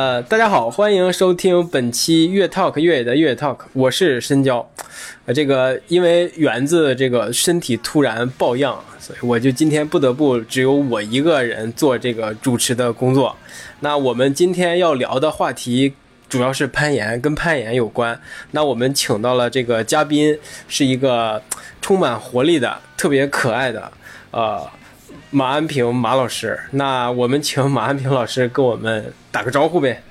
呃，大家好，欢迎收听本期粤 Talk 越野的越野 Talk，我是申娇。呃，这个因为园子这个身体突然抱恙，所以我就今天不得不只有我一个人做这个主持的工作。那我们今天要聊的话题主要是攀岩，跟攀岩有关。那我们请到了这个嘉宾，是一个充满活力的、特别可爱的，呃。马安平马老师，那我们请马安平老师跟我们打个招呼呗。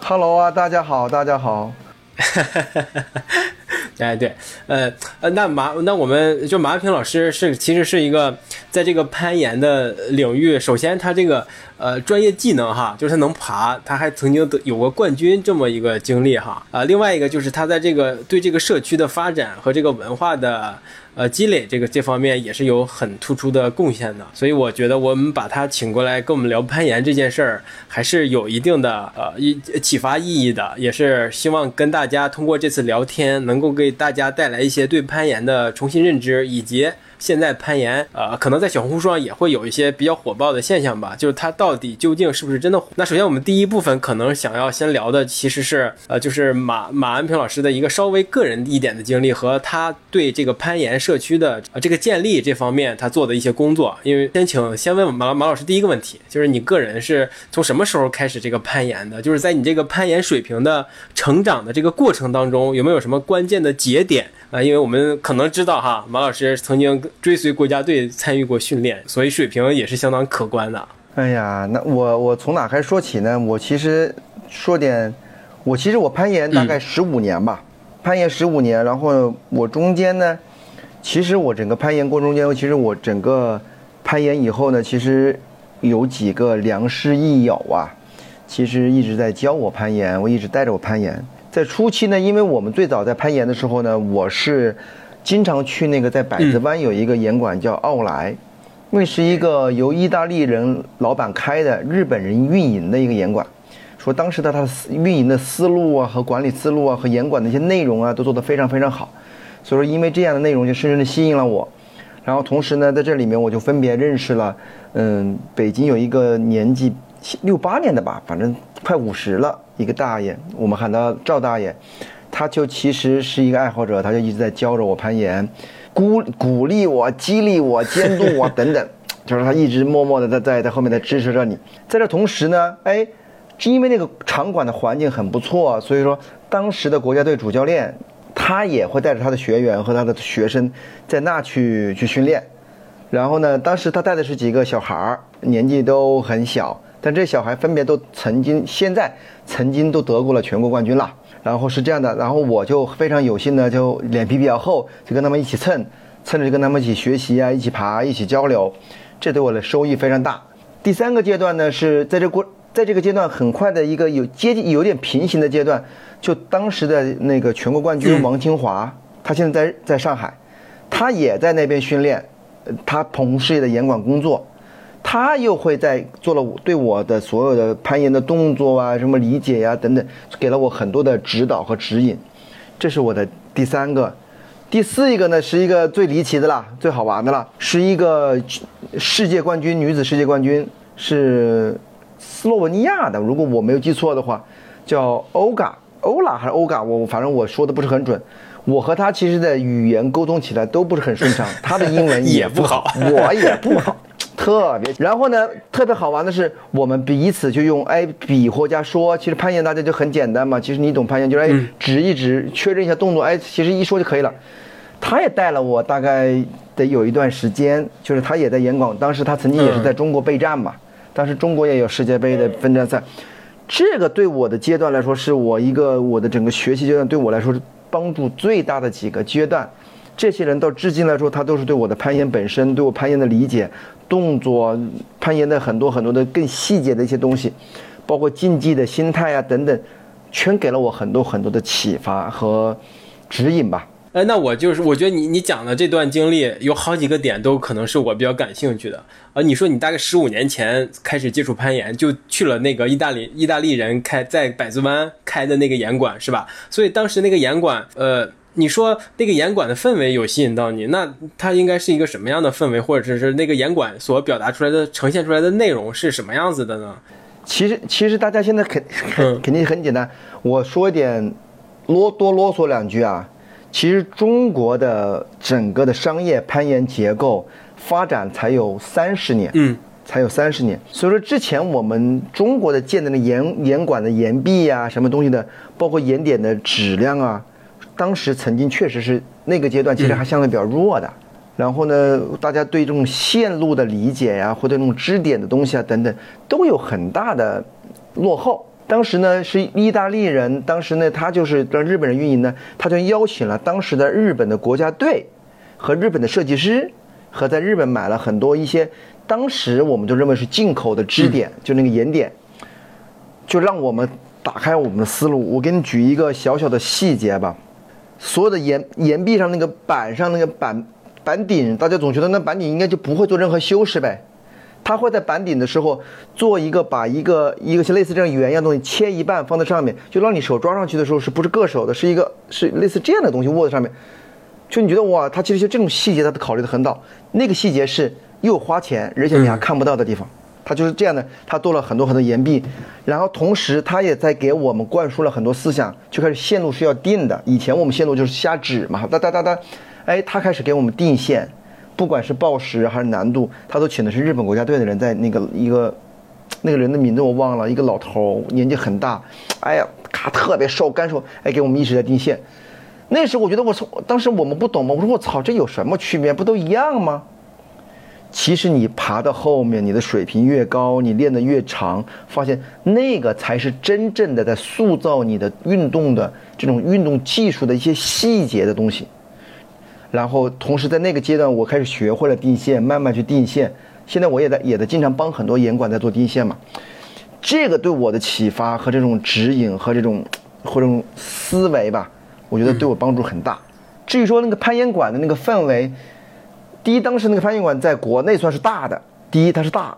Hello 啊，大家好，大家好。哎，对，呃呃，那马那我们就马安平老师是其实是一个在这个攀岩的领域，首先他这个呃专业技能哈，就是他能爬，他还曾经得有过冠军这么一个经历哈啊、另外一个就是他在这个对这个社区的发展和这个文化的呃积累这个这方面也是有很突出的贡献的，所以我觉得我们把他请过来跟我们聊攀岩这件事儿，还是有一定的呃一启发意义的，也是希望跟大家通过这次聊天，能够给大家带来一些对攀岩的重新认知，以及。现在攀岩，呃，可能在小红书上也会有一些比较火爆的现象吧，就是它到底究竟是不是真的火？那首先我们第一部分可能想要先聊的其实是，呃，就是马马安平老师的一个稍微个人一点的经历和他对这个攀岩社区的呃这个建立这方面他做的一些工作。因为先请先问马马老师第一个问题，就是你个人是从什么时候开始这个攀岩的？就是在你这个攀岩水平的成长的这个过程当中，有没有什么关键的节点？啊，因为我们可能知道哈，马老师曾经追随国家队参与过训练，所以水平也是相当可观的。哎呀，那我我从哪开始说起呢？我其实说点，我其实我攀岩大概十五年吧，攀岩十五年，然后我中间呢，其实我整个攀岩过程中间，其实我整个攀岩以后呢，其实有几个良师益友啊，其实一直在教我攀岩，我一直带着我攀岩。在初期呢，因为我们最早在攀岩的时候呢，我是经常去那个在百子湾有一个盐馆叫奥莱，因为是一个由意大利人老板开的，日本人运营的一个盐馆。说当时的他的运营的思路啊和管理思路啊和严管的一些内容啊都做得非常非常好，所以说因为这样的内容就深深的吸引了我，然后同时呢在这里面我就分别认识了，嗯，北京有一个年纪六八年的吧，反正快五十了一个大爷，我们喊他赵大爷，他就其实是一个爱好者，他就一直在教着我攀岩，鼓鼓励我、激励我、监督我等等，就是他一直默默的在在在后面在支持着你。在这同时呢，哎。是因为那个场馆的环境很不错，所以说当时的国家队主教练他也会带着他的学员和他的学生在那去去训练。然后呢，当时他带的是几个小孩儿，年纪都很小，但这小孩分别都曾经现在曾经都得过了全国冠军了。然后是这样的，然后我就非常有幸的就脸皮比较厚，就跟他们一起蹭，蹭着就跟他们一起学习啊，一起爬，一起交流，这对我的收益非常大。第三个阶段呢，是在这过。在这个阶段，很快的一个有接近有点平行的阶段，就当时的那个全国冠军王清华，他现在在在上海，他也在那边训练，他同事业的严管工作，他又会在做了对我的所有的攀岩的动作啊，什么理解呀、等等，给了我很多的指导和指引，这是我的第三个。第四一个呢，是一个最离奇的啦，最好玩的啦，是一个世界冠军，女子世界冠军是。斯洛文尼亚的，如果我没有记错的话，叫欧嘎、欧拉还是欧嘎，我反正我说的不是很准。我和他其实的语言沟通起来都不是很顺畅，他的英文也不好，我也不好，特别。然后呢，特别好玩的是，我们彼此就用哎比划加说，其实攀岩大家就很简单嘛。其实你懂攀岩，就是哎指一指，确认一下动作，哎，其实一说就可以了。他也带了我大概得有一段时间，就是他也在严广，当时他曾经也是在中国备战嘛。当时中国也有世界杯的分站赛，这个对我的阶段来说，是我一个我的整个学习阶段对我来说是帮助最大的几个阶段。这些人到至今来说，他都是对我的攀岩本身、对我攀岩的理解、动作、攀岩的很多很多的更细节的一些东西，包括竞技的心态啊等等，全给了我很多很多的启发和指引吧。哎，那我就是，我觉得你你讲的这段经历有好几个点都可能是我比较感兴趣的。呃，你说你大概十五年前开始接触攀岩，就去了那个意大利意大利人开在百子湾开的那个岩馆，是吧？所以当时那个岩馆，呃，你说那个岩馆的氛围有吸引到你，那它应该是一个什么样的氛围，或者是那个岩馆所表达出来的、呈现出来的内容是什么样子的呢？其实，其实大家现在肯肯嗯肯定很简单，我说一点啰多啰嗦两句啊。其实中国的整个的商业攀岩结构发展才有三十年，嗯，才有三十年。所以说之前我们中国的建的那岩岩馆的岩壁呀、什么东西的，包括岩点的质量啊，当时曾经确实是那个阶段其实还相对比较弱的。然后呢，大家对这种线路的理解呀、或者那种支点的东西啊等等，都有很大的落后。当时呢是意大利人，当时呢他就是让日本人运营呢，他就邀请了当时的日本的国家队和日本的设计师，和在日本买了很多一些当时我们就认为是进口的支点，就那个岩点，就让我们打开我们的思路。我给你举一个小小的细节吧，所有的岩岩壁上那个板上那个板板顶，大家总觉得那板顶应该就不会做任何修饰呗。他会在板顶的时候做一个把一个一个像类似这样圆一样东西切一半放在上面，就让你手抓上去的时候是不是硌手的？是一个是类似这样的东西握在上面，就你觉得哇，他其实就这种细节他都考虑的很到，那个细节是又花钱，而且你还看不到的地方。他就是这样的，他做了很多很多岩壁，然后同时他也在给我们灌输了很多思想，就开始线路是要定的。以前我们线路就是瞎指嘛，哒哒哒哒，哎，他开始给我们定线，不管是报时还是难度，他都请的是日本国家队的人在那个一个，那个人的名字我忘了，一个老头年纪很大，哎呀，咔特别瘦干瘦，哎，给我们一直在定线。那时候我觉得我操，当时我们不懂嘛，我说我操，这有什么区别？不都一样吗？其实你爬到后面，你的水平越高，你练得越长，发现那个才是真正的在塑造你的运动的这种运动技术的一些细节的东西。然后同时在那个阶段，我开始学会了定线，慢慢去定线。现在我也在也在经常帮很多严管在做定线嘛。这个对我的启发和这种指引和这种或这种思维吧，我觉得对我帮助很大。至于说那个攀岩馆的那个氛围，第一，当时那个攀岩馆在国内算是大的。第一，它是大；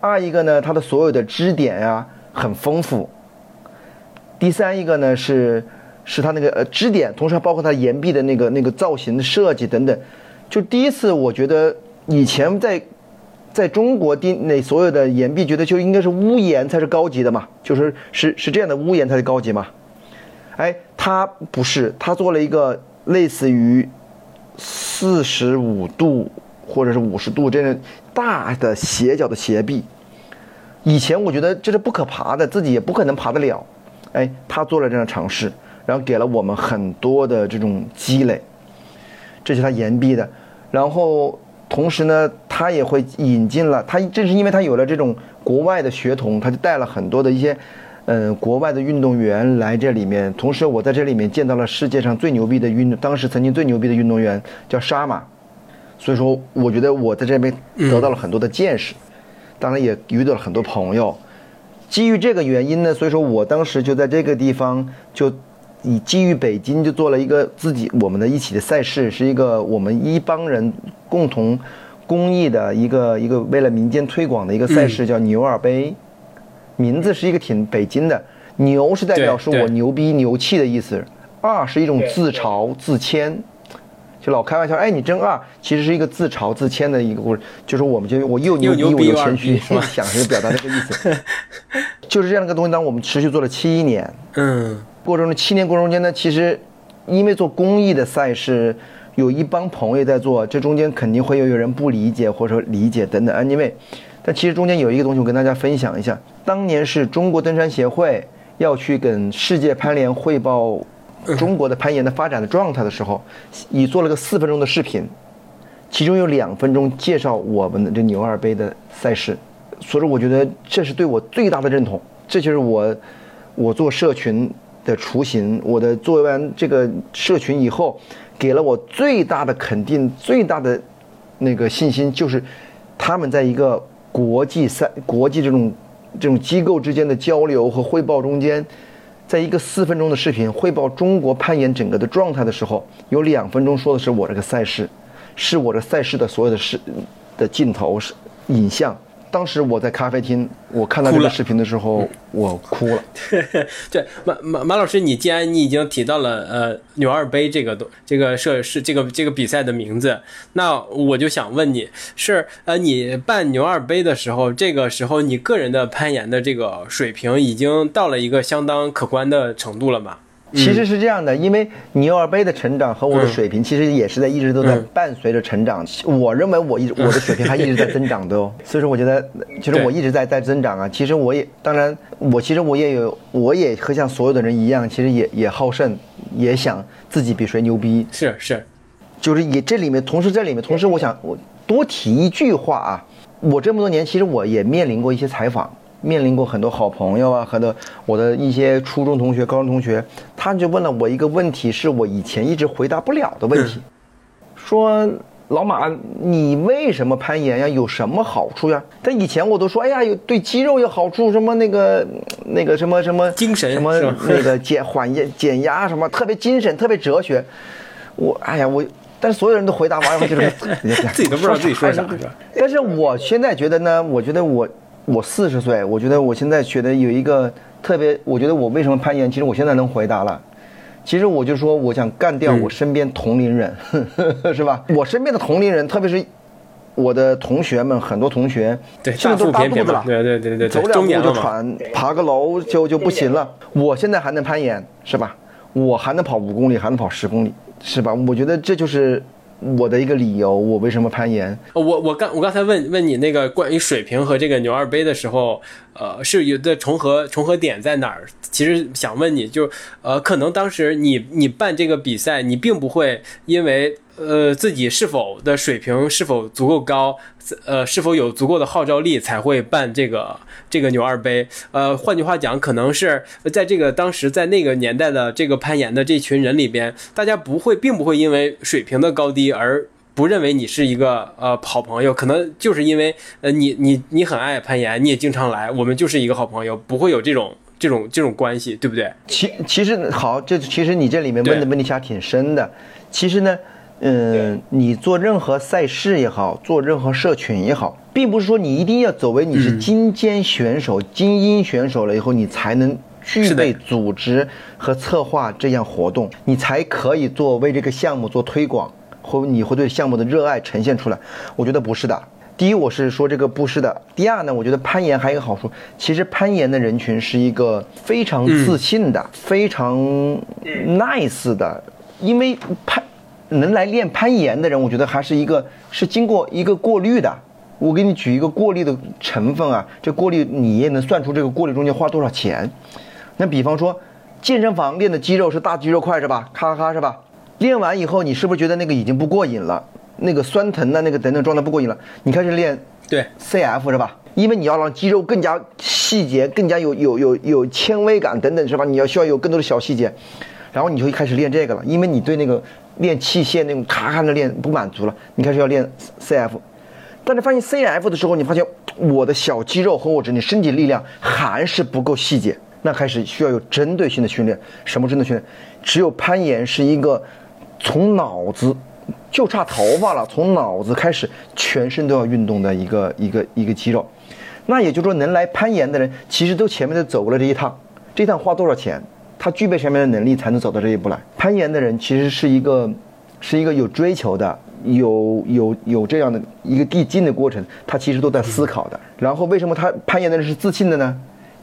二一个呢，它的所有的支点呀、很丰富。第三一个呢是是它那个呃支点，同时还包括它岩壁的那个那个造型的设计等等。就第一次，我觉得以前在在中国地那所有的岩壁，觉得就应该是屋檐才是高级的嘛，就是是是这样的屋檐才是高级嘛。哎，它不是，它做了一个类似于四十五度或者是五十度这样大的斜角的斜壁。以前我觉得这是不可爬的，自己也不可能爬得了。哎，他做了这样的尝试，然后给了我们很多的这种积累，这是他岩壁的。然后同时呢，他也会引进了他，正是因为他有了这种国外的血统，他就带了很多的一些。嗯，国外的运动员来这里面，同时我在这里面见到了世界上最牛逼的运动，当时曾经最牛逼的运动员叫沙马，所以说我觉得我在这边得到了很多的见识，当然也遇到了很多朋友。基于这个原因呢，所以说我当时就在这个地方就以基于北京就做了一个自己我们的一起的赛事，是一个我们一帮人共同公益的一个一个为了民间推广的一个赛事，叫牛耳杯。名字是一个挺北京的，牛是代表是我牛逼牛气的意思，二是一种自嘲自谦，就老开玩笑，哎，你真二，其实是一个自嘲自谦的一个故事，就是我们就我又牛逼我又谦虚，想是表达这个意思，就是这样的一个东西。当我们持续做了七年，嗯，过程中七年过程中间呢，其实因为做公益的赛事，有一帮朋友在做，这中间肯定会有有人不理解或者说理解等等，anyway。但其实中间有一个东西，我跟大家分享一下。当年是中国登山协会要去跟世界攀联汇报中国的攀岩的发展的状态的时候，已做了个四分钟的视频，其中有两分钟介绍我们的这牛二杯的赛事。所以，我觉得这是对我最大的认同。这就是我我做社群的雏形。我的做完这个社群以后，给了我最大的肯定、最大的那个信心，就是他们在一个。国际赛、国际这种这种机构之间的交流和汇报中间，在一个四分钟的视频汇报中国攀岩整个的状态的时候，有两分钟说的是我这个赛事，是我这赛事的所有的视的镜头是影像。当时我在咖啡厅，我看到这个视频的时候，我哭了。对，马马马老师，你既然你已经提到了呃牛二杯这个东这个设是这个这个比赛的名字，那我就想问你是呃你办牛二杯的时候，这个时候你个人的攀岩的这个水平已经到了一个相当可观的程度了吗？其实是这样的，因为牛耳杯的成长和我的水平，其实也是在一直都在伴随着成长。我认为我一直我的水平还一直在增长的哦，所以说我觉得，其实我一直在在增长啊。其实我也当然，我其实我也有，我也和像所有的人一样，其实也也好胜，也想自己比谁牛逼。是是，就是也这里面，同时这里面，同时我想我多提一句话啊，我这么多年其实我也面临过一些采访。面临过很多好朋友啊，很多我的一些初中同学、高中同学，他就问了我一个问题，是我以前一直回答不了的问题，说老马，你为什么攀岩呀？有什么好处呀？但以前我都说，哎呀，有对肌肉有好处，什么那个那个什么什么精神什么那个减缓压减压什么，特别精神，特别哲学。我哎呀我，但是所有人都回答完以后就 是自己都不知道自己说啥。但是我现在觉得呢，我觉得我。我四十岁，我觉得我现在觉得有一个特别，我觉得我为什么攀岩？其实我现在能回答了。其实我就说，我想干掉我身边同龄人，是吧？我身边的同龄人，特别是我的同学们，很多同学现在都大肚子了，对对对对，走两步就喘，爬个楼就就不行了。我现在还能攀岩，是吧？我还能跑五公里，还能跑十公里，是吧？我觉得这就是。我的一个理由，我为什么攀岩？我我刚我刚才问问你那个关于水平和这个牛二杯的时候，呃，是有的重合重合点在哪儿？其实想问你就，呃，可能当时你你办这个比赛，你并不会因为。呃，自己是否的水平是否足够高？呃，是否有足够的号召力才会办这个这个牛二杯？呃，换句话讲，可能是在这个当时在那个年代的这个攀岩的这群人里边，大家不会，并不会因为水平的高低而不认为你是一个呃好朋友。可能就是因为呃你你你很爱攀岩，你也经常来，我们就是一个好朋友，不会有这种这种这种关系，对不对？其其实好，这其实你这里面问的问题还挺深的。其实呢。嗯，你做任何赛事也好，做任何社群也好，并不是说你一定要走为你是精尖选手、精英选手了以后，你才能具备组织和策划这样活动，你才可以做为这个项目做推广，或你会对项目的热爱呈现出来。我觉得不是的。第一，我是说这个不是的。第二呢，我觉得攀岩还有一个好处，其实攀岩的人群是一个非常自信的、非常 nice 的，因为攀。能来练攀岩的人，我觉得还是一个是经过一个过滤的。我给你举一个过滤的成分啊，这过滤你也能算出这个过滤中间花多少钱。那比方说，健身房练的肌肉是大肌肉块是吧？咔咔咔是吧？练完以后，你是不是觉得那个已经不过瘾了？那个酸疼的那个等等状态不过瘾了？你开始练对 CF 是吧？因为你要让肌肉更加细节，更加有有有有纤维感等等是吧？你要需要有更多的小细节，然后你就开始练这个了，因为你对那个。练器械那种咔咔的练不满足了，你开始要练 CF，但是发现 CF 的时候，你发现我的小肌肉和我整体身体力量还是不够细节，那开始需要有针对性的训练。什么针对训练？只有攀岩是一个从脑子就差头发了，从脑子开始全身都要运动的一个一个一个肌肉。那也就是说，能来攀岩的人，其实都前面都走过了这一趟，这一趟花多少钱？他具备什么样的能力才能走到这一步来？攀岩的人其实是一个，是一个有追求的，有有有这样的一个递进的过程。他其实都在思考的。然后为什么他攀岩的人是自信的呢？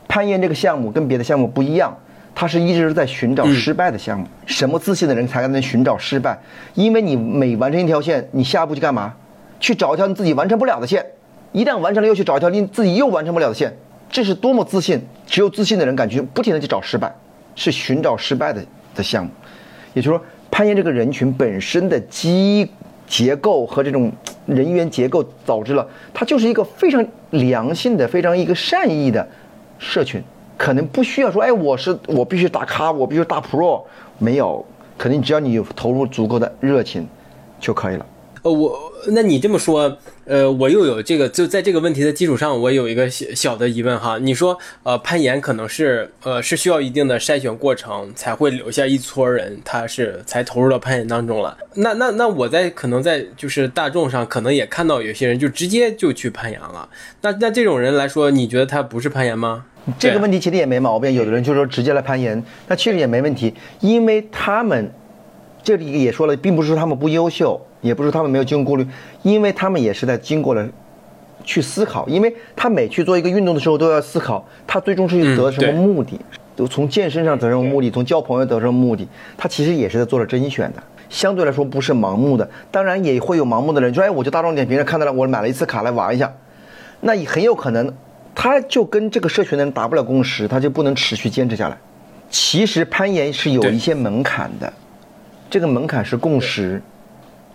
攀岩这个项目跟别的项目不一样，他是一直在寻找失败的项目。什么自信的人才能寻找失败？因为你每完成一条线，你下一步去干嘛？去找一条你自己完成不了的线。一旦完成了，又去找一条你自己又完成不了的线。这是多么自信！只有自信的人敢去不停的去找失败。是寻找失败的的项目，也就是说，攀岩这个人群本身的基结构和这种人员结构导致了它就是一个非常良性的、非常一个善意的社群，可能不需要说，哎，我是我必须打卡，我必须大 pro，没有，可能只要你有投入足够的热情就可以了。呃，我那你这么说，呃，我又有这个，就在这个问题的基础上，我有一个小小的疑问哈。你说，呃，攀岩可能是，呃，是需要一定的筛选过程才会留下一撮人，他是才投入到攀岩当中了。那那那我在可能在就是大众上可能也看到有些人就直接就去攀岩了。那那这种人来说，你觉得他不是攀岩吗？这个问题其实也没毛病。有的人就说直接来攀岩，那确实也没问题，因为他们这里也说了，并不是说他们不优秀。也不是他们没有经过顾虑，因为他们也是在经过了去思考，因为他每去做一个运动的时候都要思考，他最终是得什么目的，都从健身上得什么目的，从交朋友得什么目的，他其实也是在做了甄选的，相对来说不是盲目的，当然也会有盲目的人，说哎我就大众点评上看到了，我买了一次卡来玩一下，那也很有可能他就跟这个社群的人达不了共识，他就不能持续坚持下来。其实攀岩是有一些门槛的，这个门槛是共识。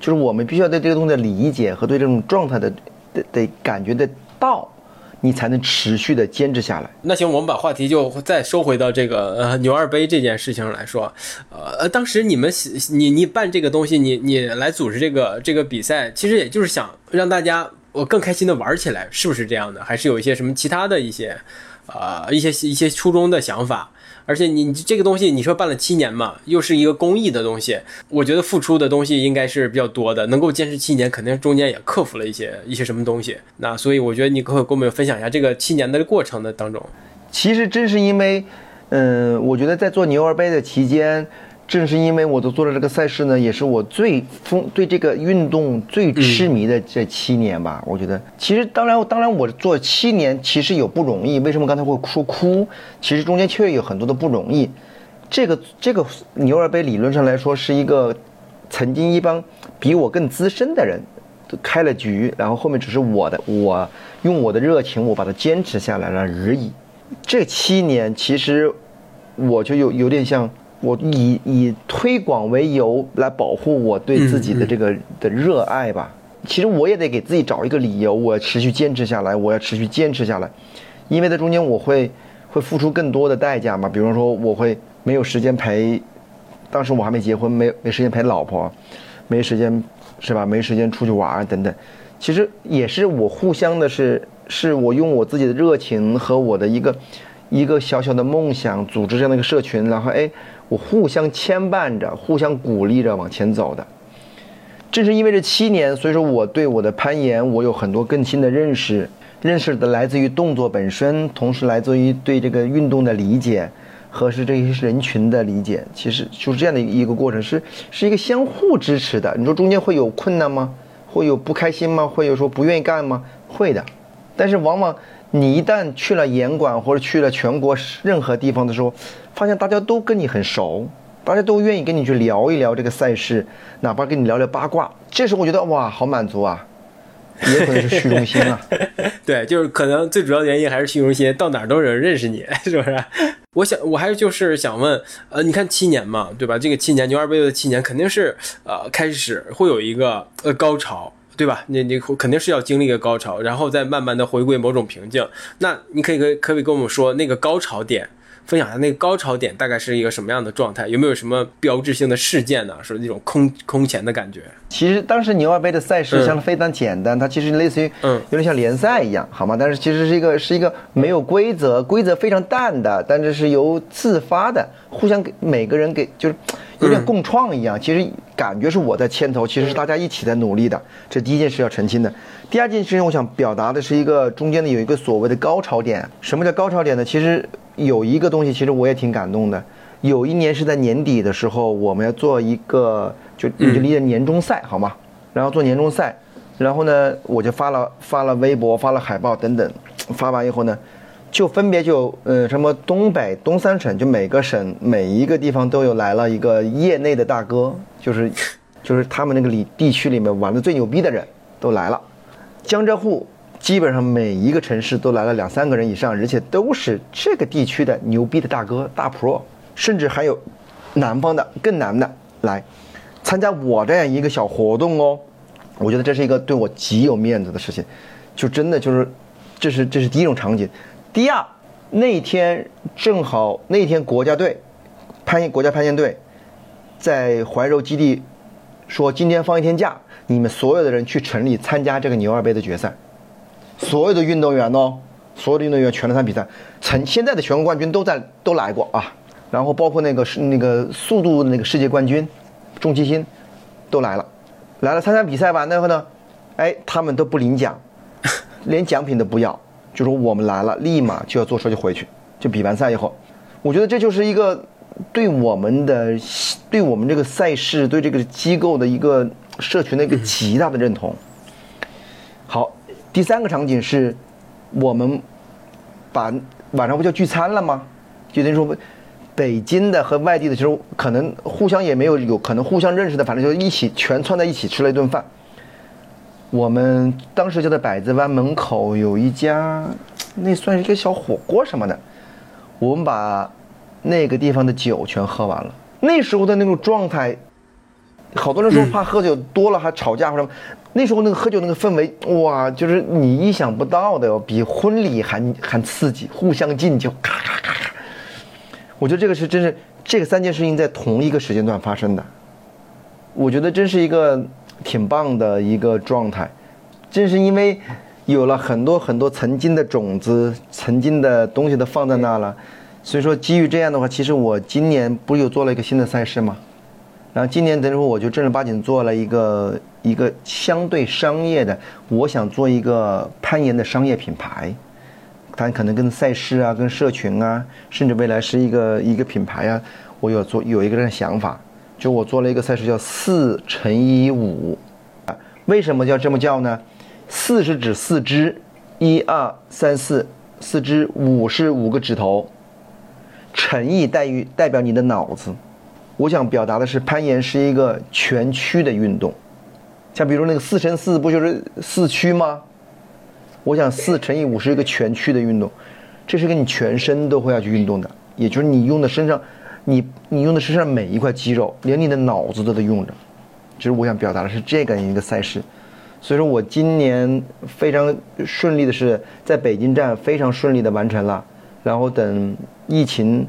就是我们必须要对这个东西的理解和对这种状态的的得感觉得到，你才能持续的坚持下来。那行，我们把话题就再收回到这个呃 牛二杯这件事情上来说，呃，当时你们你你办这个东西，你你来组织这个这个比赛，其实也就是想让大家我更开心的玩起来，是不是这样的？还是有一些什么其他的一些呃一些一些初衷的想法？而且你这个东西，你说办了七年嘛，又是一个公益的东西，我觉得付出的东西应该是比较多的。能够坚持七年，肯定中间也克服了一些一些什么东西。那所以我觉得你可以跟我们分享一下这个七年的过程的当中。其实正是因为，嗯，我觉得在做牛二杯的期间。正是因为我都做了这个赛事呢，也是我最疯对这个运动最痴迷的这七年吧。我觉得，其实当然当然我做七年其实有不容易。为什么刚才会说哭？其实中间确实有很多的不容易。这个这个牛二杯理论上来说是一个曾经一帮比我更资深的人开了局，然后后面只是我的我用我的热情我把它坚持下来了而已。这七年其实我就有有点像。我以以推广为由来保护我对自己的这个的热爱吧。其实我也得给自己找一个理由，我要持续坚持下来，我要持续坚持下来。因为在中间我会会付出更多的代价嘛，比如说我会没有时间陪，当时我还没结婚，没没时间陪老婆，没时间是吧？没时间出去玩等等。其实也是我互相的是，是我用我自己的热情和我的一个一个小小的梦想组织这样的一个社群，然后哎。我互相牵绊着，互相鼓励着往前走的。正是因为这七年，所以说我对我的攀岩，我有很多更新的认识。认识的来自于动作本身，同时来自于对这个运动的理解和是这些人群的理解。其实就是这样的一个过程，是是一个相互支持的。你说中间会有困难吗？会有不开心吗？会有说不愿意干吗？会的。但是往往你一旦去了严管或者去了全国任何地方的时候，发现大家都跟你很熟，大家都愿意跟你去聊一聊这个赛事，哪怕跟你聊聊八卦，这时候我觉得哇，好满足啊！也可能是虚荣心啊。对，就是可能最主要的原因还是虚荣心，到哪儿都有人认识你，是不是？我想，我还是就是想问，呃，你看七年嘛，对吧？这个七年牛二杯的七年肯定是呃开始会有一个呃高潮，对吧？你你肯定是要经历一个高潮，然后再慢慢的回归某种平静。那你可以可可以跟我们说那个高潮点？分享一下那个高潮点大概是一个什么样的状态？有没有什么标志性的事件呢？是那种空空前的感觉。其实当时牛二杯的赛事相对非常简单，它其实类似于嗯有点像联赛一样，好吗？但是其实是一个是一个没有规则，规则非常淡的，但是是由自发的，互相给每个人给就是有点共创一样。其实感觉是我在牵头，其实是大家一起在努力的。这第一件事要澄清的。第二件事情，我想表达的是一个中间的有一个所谓的高潮点。什么叫高潮点呢？其实。有一个东西，其实我也挺感动的。有一年是在年底的时候，我们要做一个，就你就理解年终赛好吗？然后做年终赛，然后呢，我就发了发了微博，发了海报等等。发完以后呢，就分别就呃什么东北东三省，就每个省每一个地方都有来了一个业内的大哥，就是就是他们那个里地区里面玩的最牛逼的人都来了，江浙沪。基本上每一个城市都来了两三个人以上，而且都是这个地区的牛逼的大哥大 pro，甚至还有南方的更南的来参加我这样一个小活动哦。我觉得这是一个对我极有面子的事情，就真的就是这是这是第一种场景。第二，那天正好那天国家队攀国家攀岩队在怀柔基地说今天放一天假，你们所有的人去城里参加这个牛二杯的决赛，所有的运动员哦，所有的运动员全来参比赛，曾现在的全国冠军都在都来过啊，然后包括那个是那个速度的那个世界冠军钟齐鑫都来了，来了参加比赛完了后呢，哎，他们都不领奖，连奖品都不要，就说我们来了，立马就要坐车就回去，就比完赛以后，我觉得这就是一个对我们的对我们这个赛事对这个机构的一个社群的一个极大的认同。好，第三个场景是，我们把晚上不就聚餐了吗？就等于说，北京的和外地的，其实可能互相也没有有可能互相认识的，反正就一起全串在一起吃了一顿饭。我们当时就在百子湾门口有一家，那算是一个小火锅什么的，我们把那个地方的酒全喝完了。那时候的那种状态，好多人说怕喝酒多了还吵架或者什么，那时候那个喝酒那个氛围，哇，就是你意想不到的哟，比婚礼还还刺激，互相敬酒，咔咔咔咔。我觉得这个是真是这个三件事情在同一个时间段发生的，我觉得真是一个挺棒的一个状态。正是因为有了很多很多曾经的种子、曾经的东西都放在那了，所以说基于这样的话，其实我今年不是又做了一个新的赛事吗？然后今年等于说我就正儿八经做了一个一个相对商业的，我想做一个攀岩的商业品牌，它可能跟赛事啊、跟社群啊，甚至未来是一个一个品牌啊，我有做有一个这样想法，就我做了一个赛事叫四乘以五，啊，为什么叫这么叫呢？四是指四肢，一二三四，四肢；五是五个指头，乘以代于代表你的脑子。我想表达的是，攀岩是一个全区的运动，像比如那个四乘四不就是四区吗？我想四乘以五是一个全区的运动，这是跟你全身都会要去运动的，也就是你用的身上，你你用的身上每一块肌肉，连你的脑子都得用着。其实我想表达的是这个一个赛事，所以说我今年非常顺利的是在北京站非常顺利的完成了，然后等疫情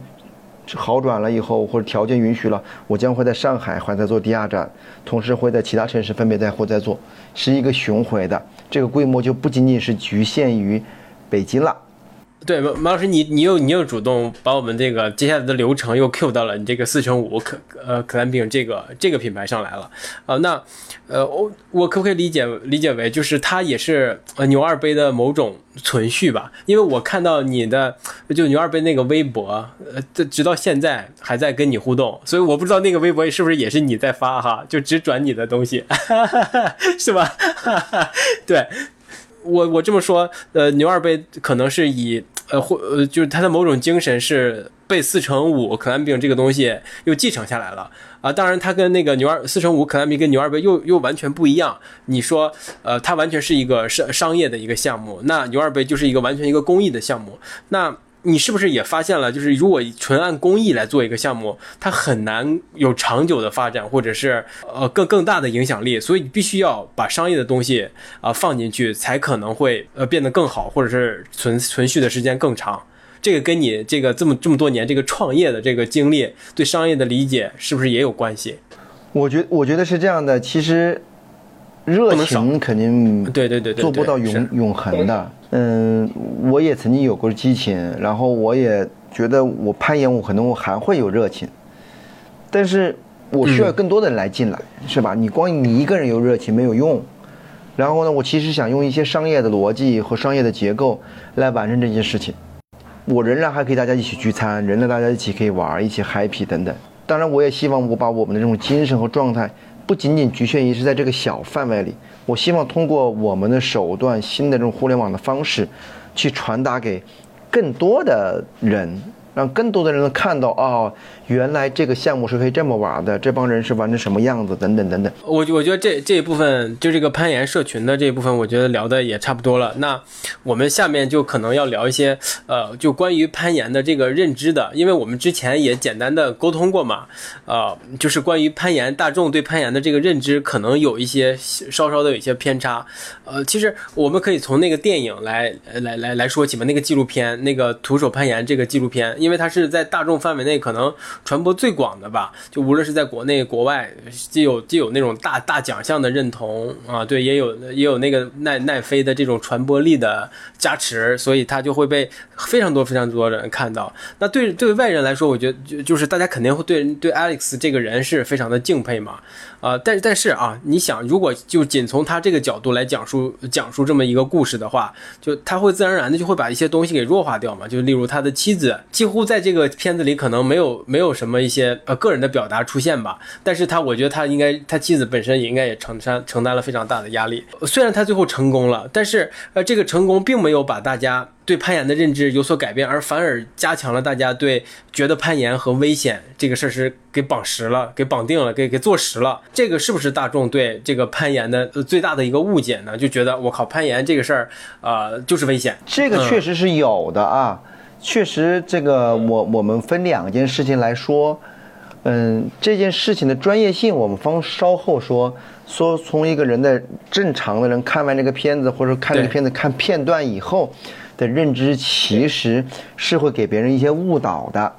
好转了以后或者条件允许了，我将会在上海还在做第二站，同时会在其他城市分别在或在做，是一个巡回的，这个规模就不仅仅是局限于北京了。对，马老师，你你又你又主动把我们这个接下来的流程又 Q 到了你这个四乘五可呃可兰饼这个这个品牌上来了啊、那呃我我可不可以理解理解为就是它也是呃牛二杯的某种存续吧？因为我看到你的就牛二杯那个微博，呃，这直到现在还在跟你互动，所以我不知道那个微博是不是也是你在发哈，就只转你的东西，是吧？对。我我这么说，呃，牛二杯可能是以呃或呃，就是他的某种精神是被四乘五可兰饼这个东西又继承下来了啊。当然，他跟那个牛二四乘五可兰饼跟牛二杯又又完全不一样。你说，呃，它完全是一个商商业的一个项目，那牛二杯就是一个完全一个公益的项目。那你是不是也发现了，就是如果纯按公益来做一个项目，它很难有长久的发展，或者是呃更更大的影响力，所以你必须要把商业的东西啊、放进去，才可能会呃变得更好，或者是存存续的时间更长。这个跟你这个这么这么多年这个创业的这个经历，对商业的理解是不是也有关系？我觉我觉得是这样的，其实热情肯定对对对对，做不到永永恒的。嗯，我也曾经有过激情，然后我也觉得我攀岩，我可能我还会有热情，但是我需要更多的人来进来，是吧？你光你一个人有热情没有用。然后呢，我其实想用一些商业的逻辑和商业的结构来完成这件事情。我仍然还可以大家一起聚餐，仍然大家一起可以玩，一起 happy 等等。当然，我也希望我把我们的这种精神和状态，不仅仅局限于是在这个小范围里，我希望通过我们的手段、新的这种互联网的方式，去传达给更多的人，让更多的人能看到哦，原来这个项目是可以这么玩的，这帮人是玩成什么样子，等等等等。我我觉得这这一部分就这个攀岩社群的这一部分，我觉得聊的也差不多了。那我们下面就可能要聊一些呃，就关于攀岩的这个认知的，因为我们之前也简单的沟通过嘛，呃，就是关于攀岩，大众对攀岩的这个认知可能有一些稍稍的有一些偏差。呃，其实我们可以从那个电影来来来来说起吧，那个纪录片，那个徒手攀岩这个纪录片，因为它是在大众范围内可能传播最广的吧。就无论是在国内国外，既有既有那种大大奖项的认同啊，对，也有也有那个奈奈飞的这种传播力的加持，所以它就会被非常多非常多的人看到。那对对外人来说，我觉得就就是大家肯定会对对 Alex 这个人是非常的敬佩嘛。啊，但但是啊，你想，如果就仅从他这个角度来讲述讲述这么一个故事的话，就他会自然而然的就会把一些东西给弱化掉嘛。就例如他的妻子，几乎在这个片子里可能没有没有什么一些呃个人的表达出现吧。但是他我觉得他应该他妻子本身也应该也承担承担了非常大的压力。虽然他最后成功了，但是呃这个成功并没有把大家。对攀岩的认知有所改变，而反而加强了大家对觉得攀岩和危险这个事儿是给绑实了、给绑定了、给给坐实了。这个是不是大众对这个攀岩的最大的一个误解呢？就觉得我靠，攀岩这个事儿，呃，就是危险。这个确实是有的啊，确实这个我我们分两件事情来说，嗯，这件事情的专业性我们方稍后说。说从一个人的正常的人看完这个片子，或者看这个片子看片段以后。的认知其实是会给别人一些误导的，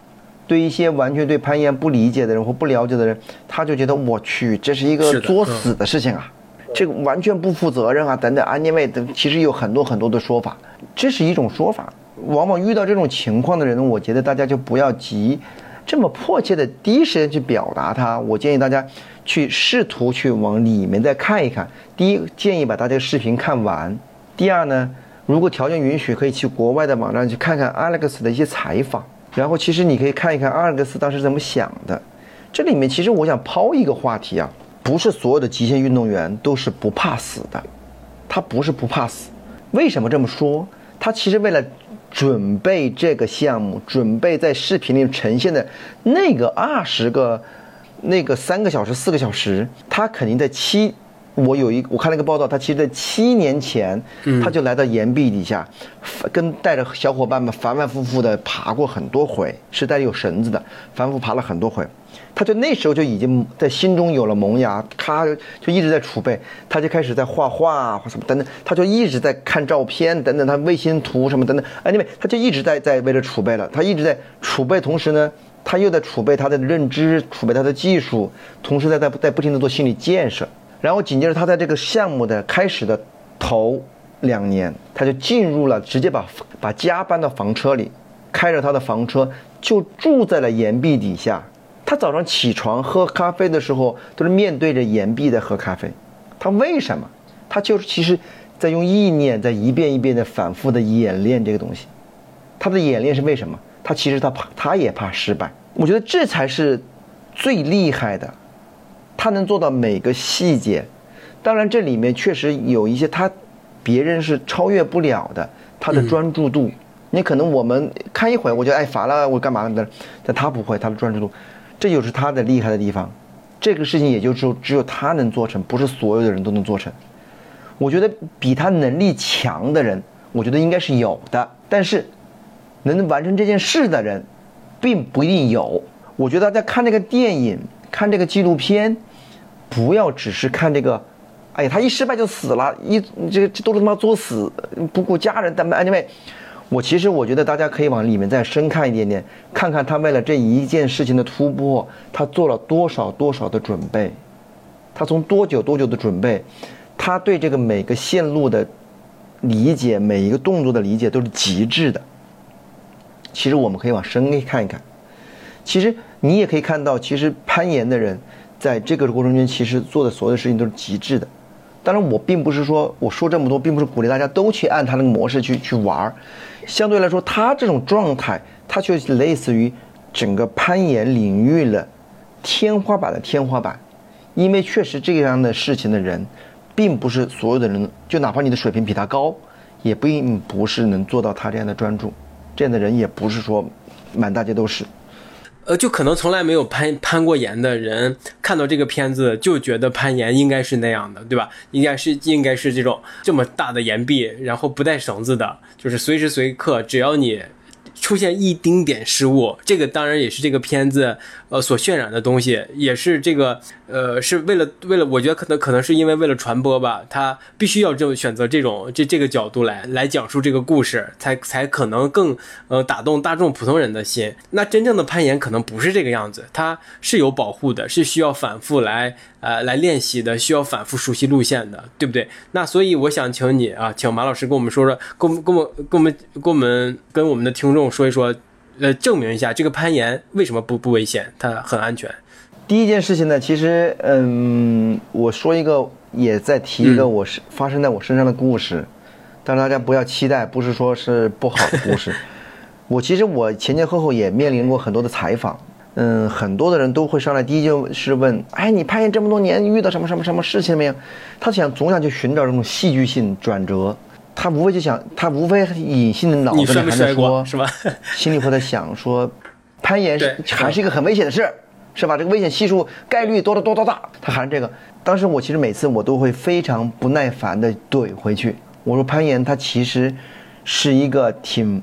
对一些完全对攀岩不理解的人或不了解的人，他就觉得我去，这是一个作死的事情啊，这个完全不负责任啊，等等啊，因为等其实有很多很多的说法，这是一种说法。往往遇到这种情况的人，我觉得大家就不要急，这么迫切的第一时间去表达它。我建议大家去试图去往里面再看一看。第一，建议把大家视频看完；第二呢。如果条件允许，可以去国外的网站去看看 Alex 的一些采访，然后其实你可以看一看阿尔克斯当时怎么想的。这里面其实我想抛一个话题啊，不是所有的极限运动员都是不怕死的，他不是不怕死。为什么这么说？他其实为了准备这个项目，准备在视频里呈现的那个二十个、那个三个小时、四个小时，他肯定在七。我有一，我看了一个报道，他其实在七年前，他就来到岩壁底下，跟带着小伙伴们反反复复的爬过很多回，是带有绳子的，反复爬了很多回。他就那时候就已经在心中有了萌芽，他就一直在储备，他就开始在画画或什么等等，他就一直在看照片等等，他卫星图什么等等，哎，因为他就一直在在为了储备了，他一直在储备，同时呢，他又在储备他的认知，储备他的技术，同时在在在不停的做心理建设。然后紧接着，他在这个项目的开始的头两年，他就进入了，直接把把家搬到房车里，开着他的房车就住在了岩壁底下。他早上起床喝咖啡的时候，都是面对着岩壁在喝咖啡。他为什么？他就是其实，在用意念在一遍一遍的反复的演练这个东西。他的演练是为什么？他其实他怕，他也怕失败。我觉得这才是最厉害的。他能做到每个细节，当然这里面确实有一些他别人是超越不了的。他的专注度，你可能我们看一会儿，我就哎烦了，我干嘛的？但他不会，他的专注度，这就是他的厉害的地方。这个事情也就只有只有他能做成，不是所有的人都能做成。我觉得比他能力强的人，我觉得应该是有的，但是能完成这件事的人，并不一定有。我觉得大家看这个电影，看这个纪录片。不要只是看这个，哎呀，他一失败就死了，一这这都是他妈作死，不顾家人。但 anyway，我其实我觉得大家可以往里面再深看一点点，看看他为了这一件事情的突破，他做了多少多少的准备，他从多久多久的准备，他对这个每个线路的理解，每一个动作的理解都是极致的。其实我们可以往深看一看，其实你也可以看到，其实攀岩的人。在这个过程中，其实做的所有的事情都是极致的。当然，我并不是说我说这么多，并不是鼓励大家都去按他那个模式去去玩儿。相对来说，他这种状态，他就类似于整个攀岩领域的天花板的天花板。因为确实这样的事情的人，并不是所有的人，就哪怕你的水平比他高，也不一定不是能做到他这样的专注。这样的人也不是说满大街都是。呃，就可能从来没有攀攀过岩的人看到这个片子，就觉得攀岩应该是那样的，对吧？应该是应该是这种这么大的岩壁，然后不带绳子的，就是随时随刻只要你出现一丁点失误，这个当然也是这个片子呃所渲染的东西，也是这个呃是为了为了，我觉得可能可能是因为为了传播吧，他必须要这么选择这种这这个角度来来讲述这个故事，才才可能更呃打动大众普通人的心。那真正的攀岩可能不是这个样子，它是有保护的，是需要反复来呃来练习的，需要反复熟悉路线的，对不对？那所以我想请你啊，请马老师跟我们说说，跟我们跟我跟我们跟我们跟我们的听众说一说，呃，证明一下这个攀岩为什么不不危险，它很安全。第一件事情呢，其实，嗯，我说一个，也在提一个我是发生在我身上的故事，但大家不要期待，不是说是不好的故事。我其实我前前后后也面临过很多的采访，嗯，很多的人都会上来，第一就是问，哎，你攀岩这么多年，遇到什么什么什么事情没有？他想总想去寻找这种戏剧性转折，他无非就想，他无非隐性的脑子里还在说，是吧？心里会在想说，攀岩是还是一个很危险的事。是吧？这个危险系数概率多得多多大？他含这个。当时我其实每次我都会非常不耐烦的怼回去。我说攀岩它其实是一个挺，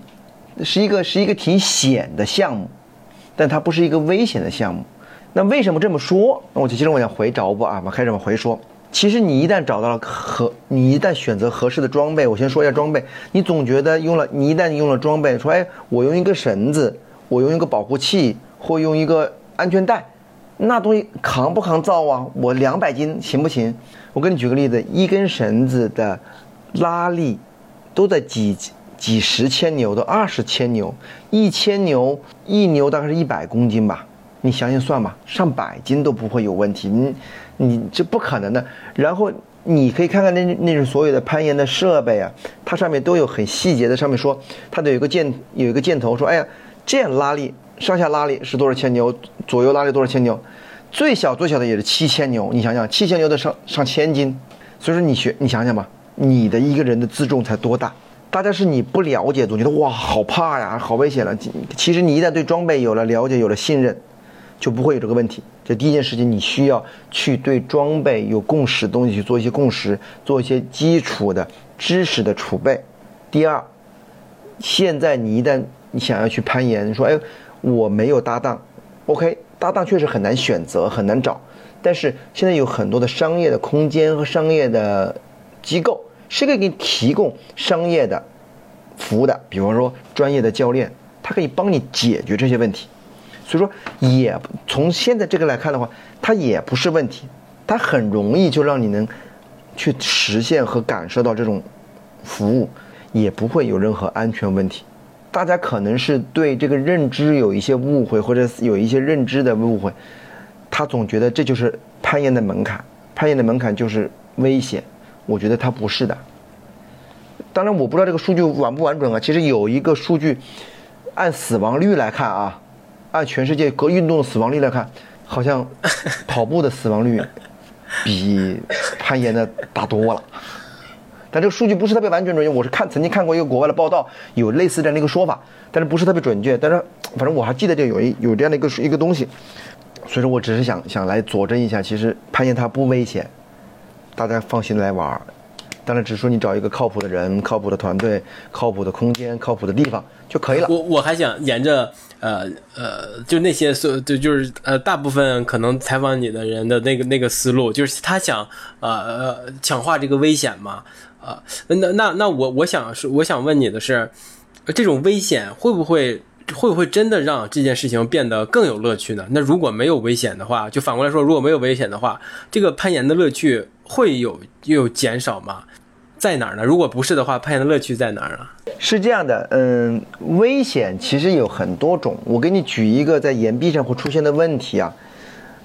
是一个是一个挺险的项目，但它不是一个危险的项目。那为什么这么说？那我就接着我想回着不啊？我开始往回说。其实你一旦找到了合，你一旦选择合适的装备，我先说一下装备。你总觉得用了，你一旦用了装备，说哎，我用一个绳子，我用一个保护器，或用一个。安全带，那东西扛不扛造啊？我两百斤行不行？我给你举个例子，一根绳子的拉力都在几几十千牛，都二十千牛，一千牛一牛大概是一百公斤吧？你想想算吧，上百斤都不会有问题。你你这不可能的。然后你可以看看那那种所有的攀岩的设备啊，它上面都有很细节的，上面说它得有个箭有一个箭头，说哎呀这样拉力。上下拉力是多少千牛？左右拉力多少千牛？最小最小的也是七千牛。你想想，七千牛的上上千斤，所以说你学，你想想吧，你的一个人的自重才多大？大家是你不了解，总觉得哇好怕呀，好危险了。其实你一旦对装备有了了解，有了信任，就不会有这个问题。这第一件事情，你需要去对装备有共识的东西去做一些共识，做一些基础的知识的储备。第二，现在你一旦你想要去攀岩，你说哎。我没有搭档，OK，搭档确实很难选择，很难找。但是现在有很多的商业的空间和商业的机构是可以给你提供商业的服务的，比方说专业的教练，他可以帮你解决这些问题。所以说，也从现在这个来看的话，它也不是问题，它很容易就让你能去实现和感受到这种服务，也不会有任何安全问题。大家可能是对这个认知有一些误会，或者有一些认知的误会。他总觉得这就是攀岩的门槛，攀岩的门槛就是危险。我觉得它不是的。当然，我不知道这个数据完不完整啊。其实有一个数据，按死亡率来看啊，按全世界各运动的死亡率来看，好像 跑步的死亡率比攀岩的大多了。但这个数据不是特别完全准确，我是看曾经看过一个国外的报道，有类似这样的一个说法，但是不是特别准确。但是反正我还记得这有一有这样的一个一个东西，所以说我只是想想来佐证一下，其实攀岩它不危险，大家放心来玩。当然，只说你找一个靠谱的人、靠谱的团队、靠谱的空间、靠谱的地方就可以了。我我还想沿着呃呃，就那些所就就是呃，大部分可能采访你的人的那个那个思路，就是他想呃呃强化这个危险嘛。啊，那那那我我想是我想问你的是，这种危险会不会会不会真的让这件事情变得更有乐趣呢？那如果没有危险的话，就反过来说，如果没有危险的话，这个攀岩的乐趣会有又减少吗？在哪儿呢？如果不是的话，攀岩的乐趣在哪儿呢？是这样的，嗯，危险其实有很多种。我给你举一个在岩壁上会出现的问题啊，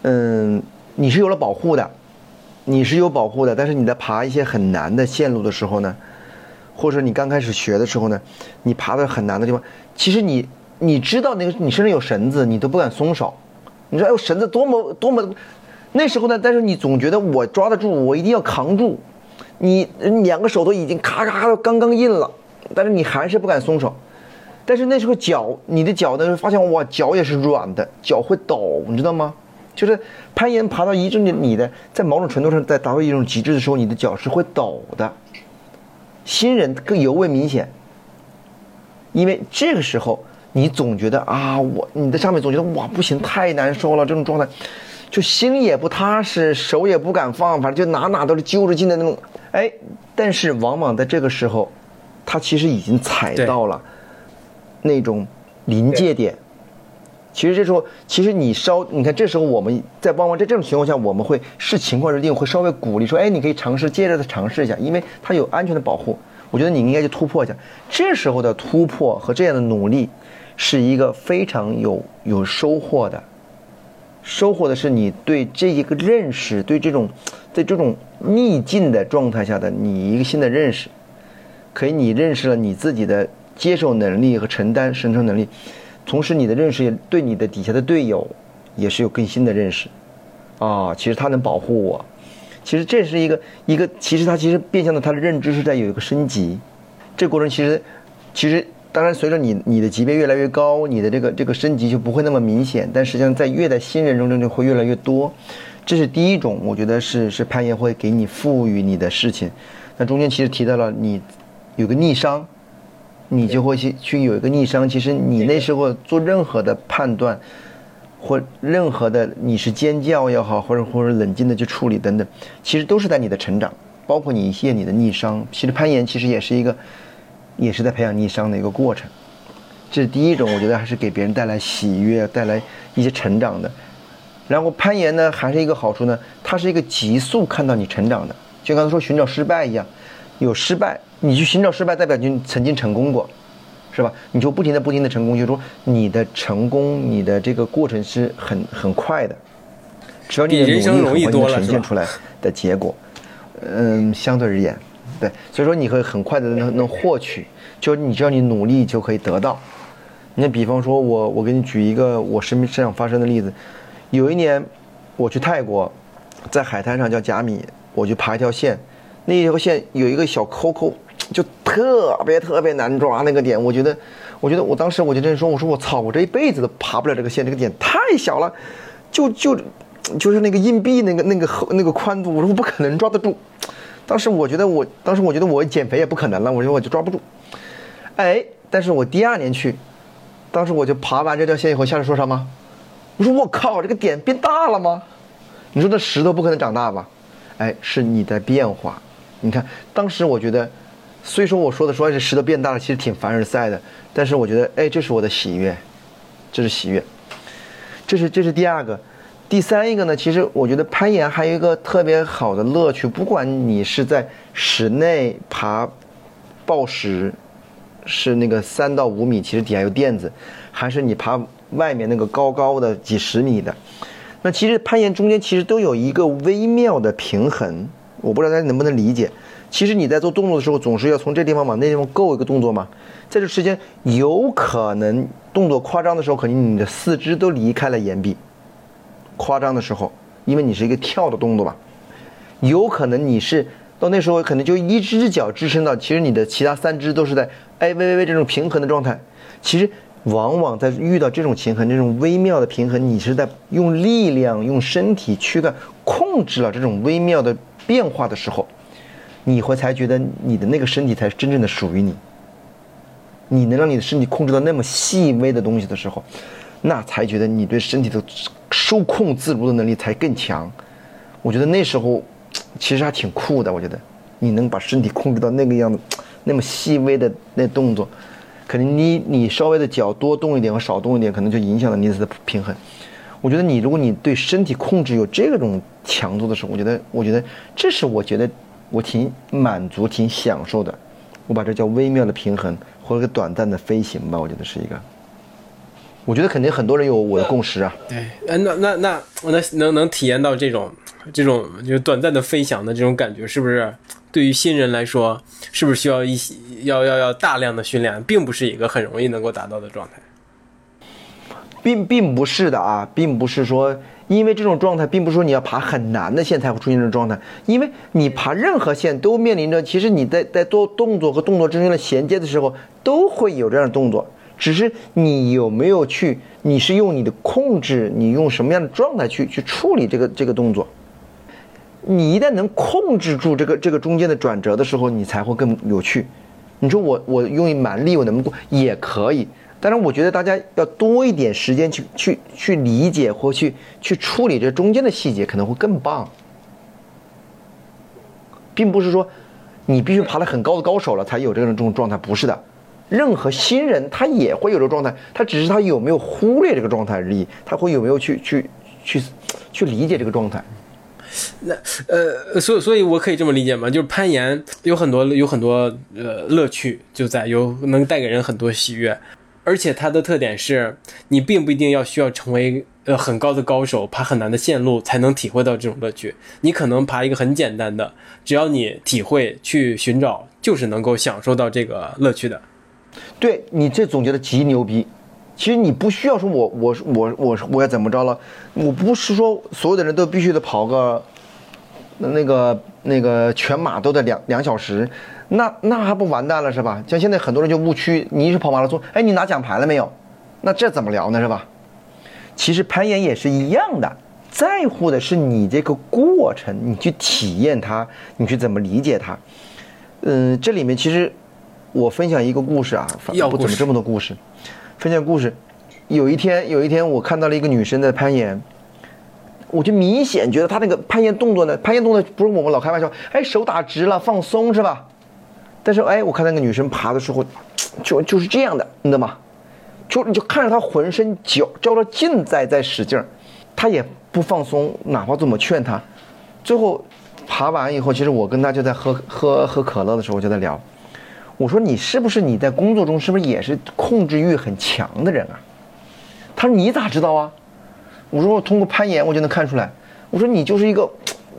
嗯，你是有了保护的。你是有保护的，但是你在爬一些很难的线路的时候呢，或者你刚开始学的时候呢，你爬的很难的地方，其实你你知道那个你身上有绳子，你都不敢松手。你说哎呦绳子多么多么，那时候呢，但是你总觉得我抓得住，我一定要扛住。你两个手都已经咔咔咔刚刚硬了，但是你还是不敢松手。但是那时候脚，你的脚呢，发现哇脚也是软的，脚会抖，你知道吗？就是攀岩爬到一定的你的，在某种程度上在达到一种极致的时候，你的脚是会抖的。新人更尤为明显，因为这个时候你总觉得啊，我你在上面总觉得哇不行，太难受了，这种状态，就心也不踏实，手也不敢放，反正就哪哪都是揪着劲的那种。哎，但是往往在这个时候，他其实已经踩到了那种临界点。其实这时候，其实你稍，你看这时候我们在往往在这种情况下，我们会视情况而定，会稍微鼓励说，哎，你可以尝试，接着再尝试一下，因为它有安全的保护。我觉得你应该去突破一下。这时候的突破和这样的努力，是一个非常有有收获的。收获的是你对这一个认识，对这种在这种逆境的状态下的你一个新的认识，可以你认识了你自己的接受能力和承担生存能力。同时，你的认识也对你的底下的队友也是有更新的认识，啊，其实他能保护我，其实这是一个一个，其实他其实变相的他的认知是在有一个升级，这过程其实其实当然随着你你的级别越来越高，你的这个这个升级就不会那么明显，但实际上在越在新人中中就会越来越多，这是第一种，我觉得是是攀岩会给你赋予你的事情，那中间其实提到了你有个逆商。你就会去去有一个逆商，其实你那时候做任何的判断，或任何的你是尖叫也好，或者或者冷静的去处理等等，其实都是在你的成长，包括你一些你的逆商。其实攀岩其实也是一个，也是在培养逆商的一个过程。这是第一种，我觉得还是给别人带来喜悦、带来一些成长的。然后攀岩呢，还是一个好处呢，它是一个急速看到你成长的，就刚才说寻找失败一样，有失败。你去寻找失败，代表你曾经成功过，是吧？你就不停的、不停的成功，就是说你的成功，你的这个过程是很很快的，只要你的努力很快呈现出来的结果，嗯，相对而言，对，所以说你会很快的能能获取，就你只要你努力就可以得到。你比方说，我我给你举一个我身边身上发生的例子，有一年我去泰国，在海滩上叫甲米，我去爬一条线，那条线有一个小抠抠。就特别特别难抓那个点，我觉得，我觉得我当时我就这样说，我说我操，我这一辈子都爬不了这个线，这个点太小了，就就就是那个硬币那个那个那个宽度，我说我不可能抓得住。当时我觉得我当时我觉得我减肥也不可能了，我说我就抓不住。哎，但是我第二年去，当时我就爬完这条线以后下来说啥吗？我说我靠，这个点变大了吗？你说这石头不可能长大吧？哎，是你在变化。你看当时我觉得。虽说我说的说这石头变大了，其实挺凡尔赛的，但是我觉得，哎，这是我的喜悦，这是喜悦，这是这是第二个，第三一个呢，其实我觉得攀岩还有一个特别好的乐趣，不管你是在室内爬，抱石，是那个三到五米，其实底下有垫子，还是你爬外面那个高高的几十米的，那其实攀岩中间其实都有一个微妙的平衡，我不知道大家能不能理解。其实你在做动作的时候，总是要从这地方往那地方够一个动作嘛。在这时间，有可能动作夸张的时候，肯定你的四肢都离开了岩壁。夸张的时候，因为你是一个跳的动作吧，有可能你是到那时候可能就一只脚支撑到，其实你的其他三只都是在哎微微微这种平衡的状态。其实往往在遇到这种平衡、这种微妙的平衡，你是在用力量、用身体躯干控制了这种微妙的变化的时候。你会才觉得你的那个身体才是真正的属于你。你能让你的身体控制到那么细微的东西的时候，那才觉得你对身体的收控自如的能力才更强。我觉得那时候其实还挺酷的。我觉得你能把身体控制到那个样子，那么细微的那动作，可能你你稍微的脚多动一点和少动一点，可能就影响了你的平衡。我觉得你如果你对身体控制有这种强度的时候，我觉得我觉得这是我觉得。我挺满足，挺享受的。我把这叫微妙的平衡，或者个短暂的飞行吧。我觉得是一个。我觉得肯定很多人有我的共识啊。对，哎，那那那那能能体验到这种这种就是短暂的飞翔的这种感觉，是不是？对于新人来说，是不是需要一些要要要大量的训练，并不是一个很容易能够达到的状态。并并不是的啊，并不是说。因为这种状态，并不是说你要爬很难的线才会出现这种状态。因为你爬任何线都面临着，其实你在在做动作和动作之间的衔接的时候，都会有这样的动作。只是你有没有去，你是用你的控制，你用什么样的状态去去处理这个这个动作。你一旦能控制住这个这个中间的转折的时候，你才会更有趣。你说我我用蛮力，我能不能过也可以？但是我觉得大家要多一点时间去去去理解或去去处理这中间的细节，可能会更棒。并不是说你必须爬得很高的高手了才有这种这种状态，不是的。任何新人他也会有这个状态，他只是他有没有忽略这个状态而已，他会有没有去去去去理解这个状态。那呃，所以所以，我可以这么理解吗？就是攀岩有很多有很多呃乐趣，就在有能带给人很多喜悦，而且它的特点是你并不一定要需要成为呃很高的高手，爬很难的线路才能体会到这种乐趣。你可能爬一个很简单的，只要你体会去寻找，就是能够享受到这个乐趣的。对你这总结的极牛逼。其实你不需要说我我我我我要怎么着了，我不是说所有的人都必须得跑个那个那个全马都得两两小时，那那还不完蛋了是吧？像现在很多人就误区，你一是跑马拉松，哎，你拿奖牌了没有？那这怎么聊呢是吧？其实攀岩也是一样的，在乎的是你这个过程，你去体验它，你去怎么理解它。嗯，这里面其实我分享一个故事啊，不怎么这么多故事。分享故事，有一天，有一天我看到了一个女生在攀岩，我就明显觉得她那个攀岩动作呢，攀岩动作不是我们老开玩笑，哎，手打直了，放松是吧？但是哎，我看那个女生爬的时候，就就是这样的，你知道吗？就你就看着她浑身脚照着劲在在使劲儿，她也不放松，哪怕怎么劝她，最后爬完以后，其实我跟她就在喝喝喝可乐的时候就在聊。我说你是不是你在工作中是不是也是控制欲很强的人啊？他说你咋知道啊？我说我通过攀岩我就能看出来。我说你就是一个，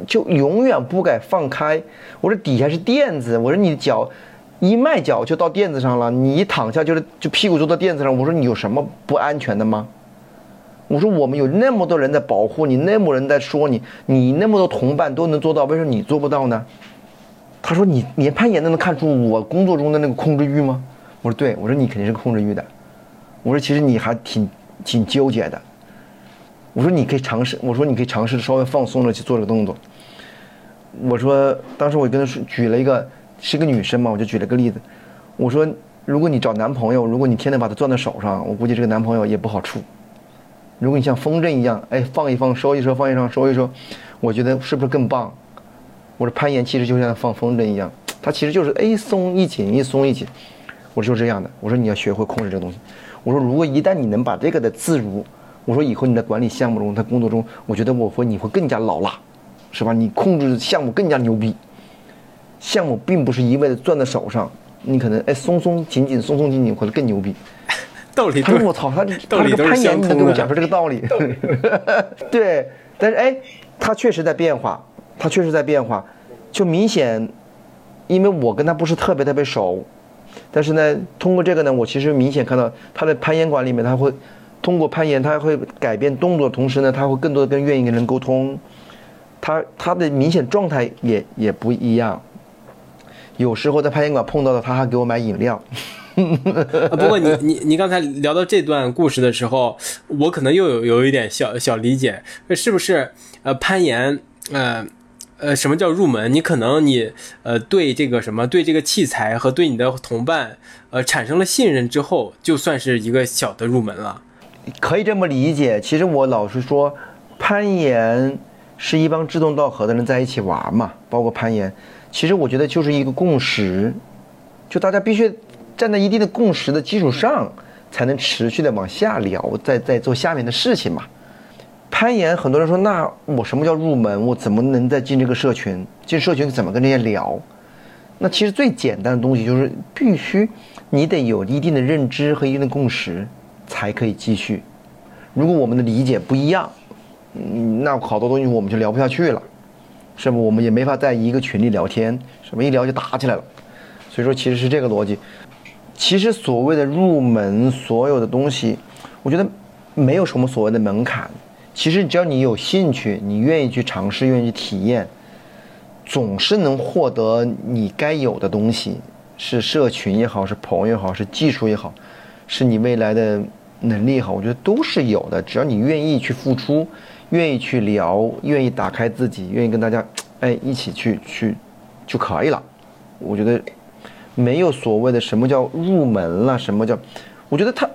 就永远不敢放开。我说底下是垫子，我说你的脚一迈脚就到垫子上了，你一躺下就是就屁股坐到垫子上。我说你有什么不安全的吗？我说我们有那么多人在保护你，那么多人在说你，你那么多同伴都能做到，为什么你做不到呢？他说：“你连攀岩都能看出我工作中的那个控制欲吗？”我说：“对。”我说：“你肯定是控制欲的。”我说：“其实你还挺挺纠结的。”我说：“你可以尝试。”我说：“你可以尝试稍微放松了去做这个动作。”我说：“当时我跟他说举了一个是个女生嘛，我就举了个例子。我说：如果你找男朋友，如果你天天把他攥在手上，我估计这个男朋友也不好处。如果你像风筝一样，哎，放一放，收一收，放一放，收一收，我觉得是不是更棒？”我说攀岩其实就像放风筝一样，它其实就是哎松一紧一松一紧。我说就这样的。我说你要学会控制这个东西。我说如果一旦你能把这个的自如，我说以后你在管理项目中，在工作中，我觉得我会你会更加老辣，是吧？你控制项目更加牛逼。项目并不是一味的攥在手上，你可能哎松松紧紧松松紧紧，或者更牛逼。道理。他说我操，他他这个攀岩，你能给我讲出这个道理？对，但是哎，他确实在变化。他确实在变化，就明显，因为我跟他不是特别特别熟，但是呢，通过这个呢，我其实明显看到他在攀岩馆里面，他会通过攀岩，他会改变动作，同时呢，他会更多的跟愿意跟人沟通，他他的明显状态也也不一样。有时候在攀岩馆碰到的，他还给我买饮料。不过你你你刚才聊到这段故事的时候，我可能又有有一点小小理解，是不是？呃，攀岩，呃。呃，什么叫入门？你可能你呃对这个什么对这个器材和对你的同伴呃产生了信任之后，就算是一个小的入门了。可以这么理解。其实我老是说，攀岩是一帮志同道合的人在一起玩嘛，包括攀岩。其实我觉得就是一个共识，就大家必须站在一定的共识的基础上，才能持续的往下聊，再再做下面的事情嘛。攀岩，很多人说，那我什么叫入门？我怎么能再进这个社群？进社群怎么跟这些聊？那其实最简单的东西就是必须你得有一定的认知和一定的共识，才可以继续。如果我们的理解不一样，嗯，那好多东西我们就聊不下去了，是不？我们也没法在一个群里聊天，什么一聊就打起来了。所以说，其实是这个逻辑。其实所谓的入门，所有的东西，我觉得没有什么所谓的门槛。其实只要你有兴趣，你愿意去尝试，愿意去体验，总是能获得你该有的东西。是社群也好，是朋友也好，是技术也好，是你未来的能力也好，我觉得都是有的。只要你愿意去付出，愿意去聊，愿意打开自己，愿意跟大家哎一起去去就可以了。我觉得没有所谓的什么叫入门了，什么叫，我觉得他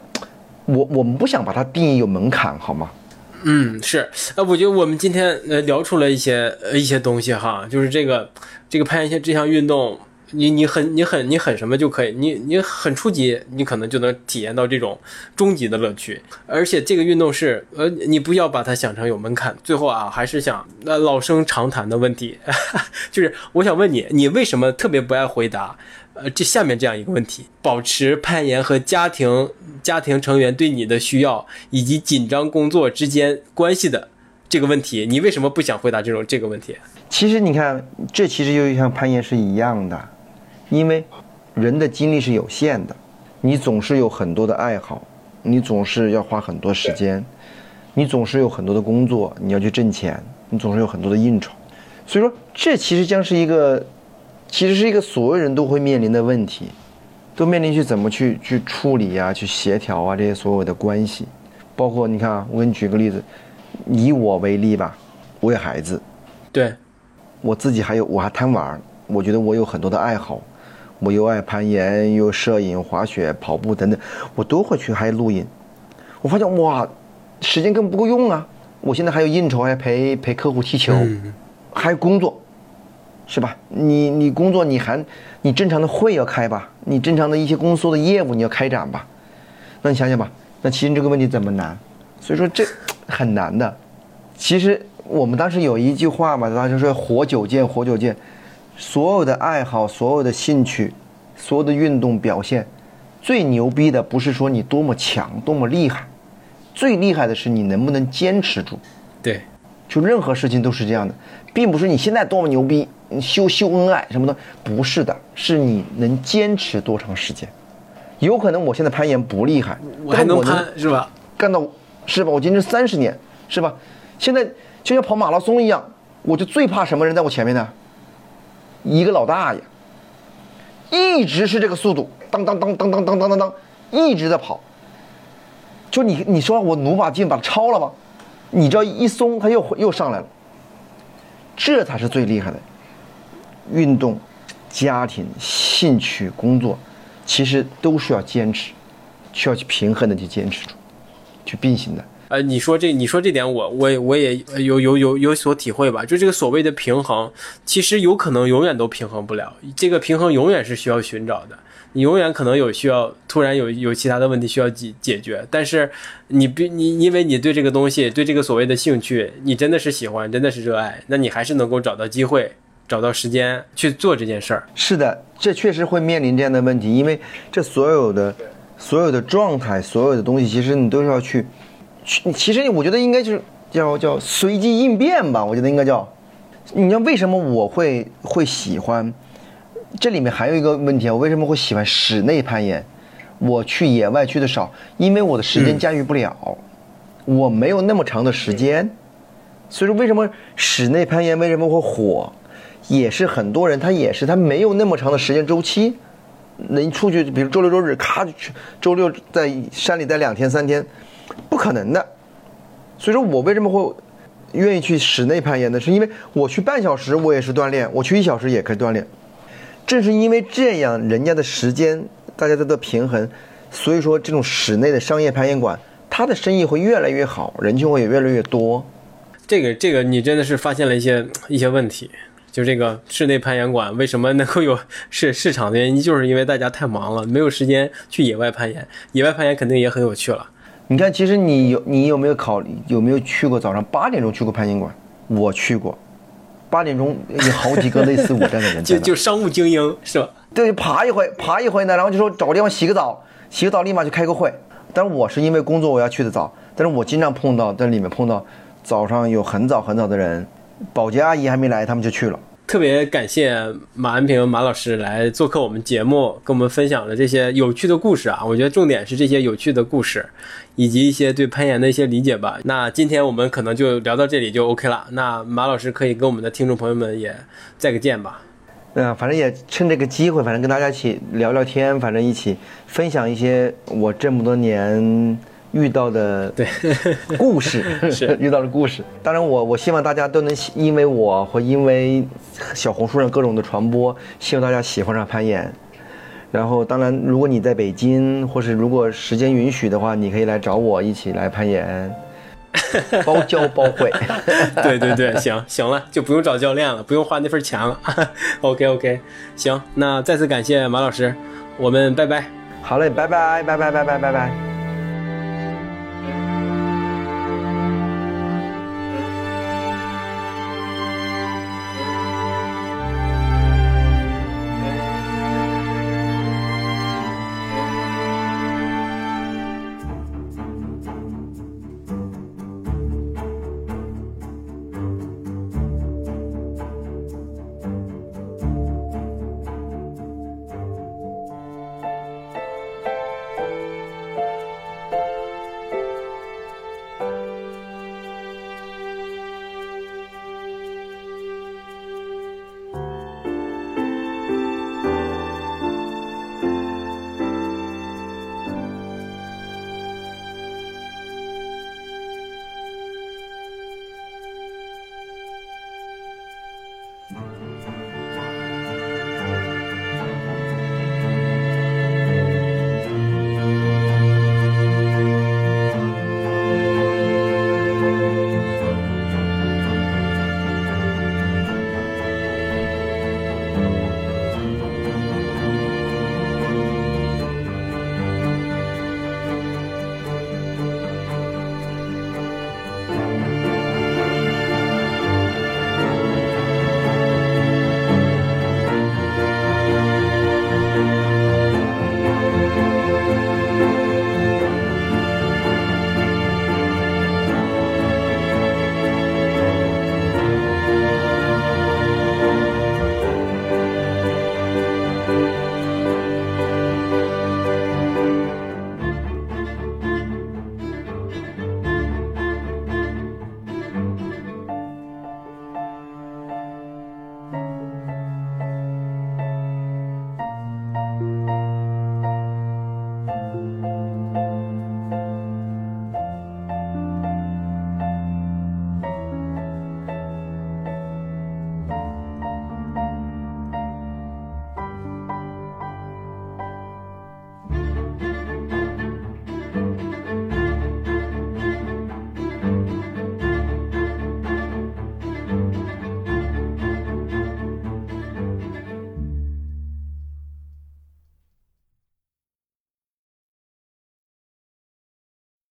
我我们不想把它定义有门槛，好吗？嗯，是，呃，我觉得我们今天呃聊出了一些呃一些东西哈，就是这个这个攀岩这项运动，你你很你很你很什么就可以，你你很初级，你可能就能体验到这种终极的乐趣，而且这个运动是呃你不要把它想成有门槛。最后啊，还是想那老生常谈的问题，就是我想问你，你为什么特别不爱回答？呃，这下面这样一个问题：保持攀岩和家庭家庭成员对你的需要以及紧张工作之间关系的这个问题，你为什么不想回答这种这个问题？其实你看，这其实就像攀岩是一样的，因为人的精力是有限的，你总是有很多的爱好，你总是要花很多时间，你总是有很多的工作，你要去挣钱，你总是有很多的应酬，所以说这其实将是一个。其实是一个所有人都会面临的问题，都面临去怎么去去处理啊，去协调啊这些所有的关系，包括你看啊，我给你举个例子，以我为例吧，我有孩子，对，我自己还有我还贪玩，我觉得我有很多的爱好，我又爱攀岩，又摄影、滑雪、跑步等等，我都会去，还录影。我发现哇，时间根本不够用啊！我现在还有应酬，还陪陪客户踢球，还有工作。是吧？你你工作你还你正常的会要开吧？你正常的一些公司的业务你要开展吧？那你想想吧，那其实这个问题怎么难？所以说这很难的。其实我们当时有一句话嘛，大家说“活久见，活久见”。所有的爱好，所有的兴趣，所有的运动表现，最牛逼的不是说你多么强、多么厉害，最厉害的是你能不能坚持住。对，就任何事情都是这样的，并不是你现在多么牛逼。你秀秀恩爱什么的不是的，是你能坚持多长时间？有可能我现在攀岩不厉害，我还能攀是吧？干到是吧？我坚持三十年是吧？现在就像跑马拉松一样，我就最怕什么人在我前面呢？一个老大爷，一直是这个速度，当当当当当当当当当，一直在跑。就你你说我努把劲把他超了吧？你只要一松，他又又上来了。这才是最厉害的。运动、家庭、兴趣、工作，其实都需要坚持，需要去平衡的去坚持住，去并行的。呃，你说这，你说这点，我我我也有有有有所体会吧。就这个所谓的平衡，其实有可能永远都平衡不了。这个平衡永远是需要寻找的，你永远可能有需要，突然有有其他的问题需要解解决。但是你必你因为你对这个东西，对这个所谓的兴趣，你真的是喜欢，真的是热爱，那你还是能够找到机会。找到时间去做这件事儿，是的，这确实会面临这样的问题，因为这所有的、所有的状态、所有的东西，其实你都是要去，去。其实我觉得应该就是叫叫随机应变吧，我觉得应该叫。你知道为什么我会会喜欢？这里面还有一个问题啊，我为什么会喜欢室内攀岩？我去野外去的少，因为我的时间驾驭不了，我没有那么长的时间。所以说，为什么室内攀岩为什么会火？也是很多人，他也是他没有那么长的时间周期，能出去，比如周六周日，咔就去，周六在山里待两天三天，不可能的。所以说我为什么会愿意去室内攀岩呢？是因为我去半小时我也是锻炼，我去一小时也可以锻炼。正是因为这样，人家的时间大家都在平衡，所以说这种室内的商业攀岩馆，它的生意会越来越好，人群会也越来越多。这个这个，你真的是发现了一些一些问题。就这个室内攀岩馆为什么能够有市市场的原因，就是因为大家太忙了，没有时间去野外攀岩。野外攀岩肯定也很有趣了。你看，其实你有你有没有考虑，有没有去过早上八点钟去过攀岩馆？我去过，八点钟有好几个类似我这样的人，就就商务精英是吧？对，爬一回，爬一回呢，然后就说找个地方洗个澡，洗个澡立马就开个会。但是我是因为工作我要去的早，但是我经常碰到在里面碰到早上有很早很早的人。保洁阿姨还没来，他们就去了。特别感谢马安平马老师来做客我们节目，跟我们分享了这些有趣的故事啊！我觉得重点是这些有趣的故事，以及一些对攀岩的一些理解吧。那今天我们可能就聊到这里就 OK 了。那马老师可以跟我们的听众朋友们也再个见吧。嗯，反正也趁这个机会，反正跟大家一起聊聊天，反正一起分享一些我这么多年。遇到的对 故事 是遇到的故事，当然我我希望大家都能因为我或因为小红书上各种的传播，希望大家喜欢上攀岩，然后，当然，如果你在北京，或是如果时间允许的话，你可以来找我一起来攀岩，包教包会。对对对，行行了，就不用找教练了，不用花那份钱了。OK OK，行，那再次感谢马老师，我们拜拜。好嘞，拜拜拜拜拜拜拜拜。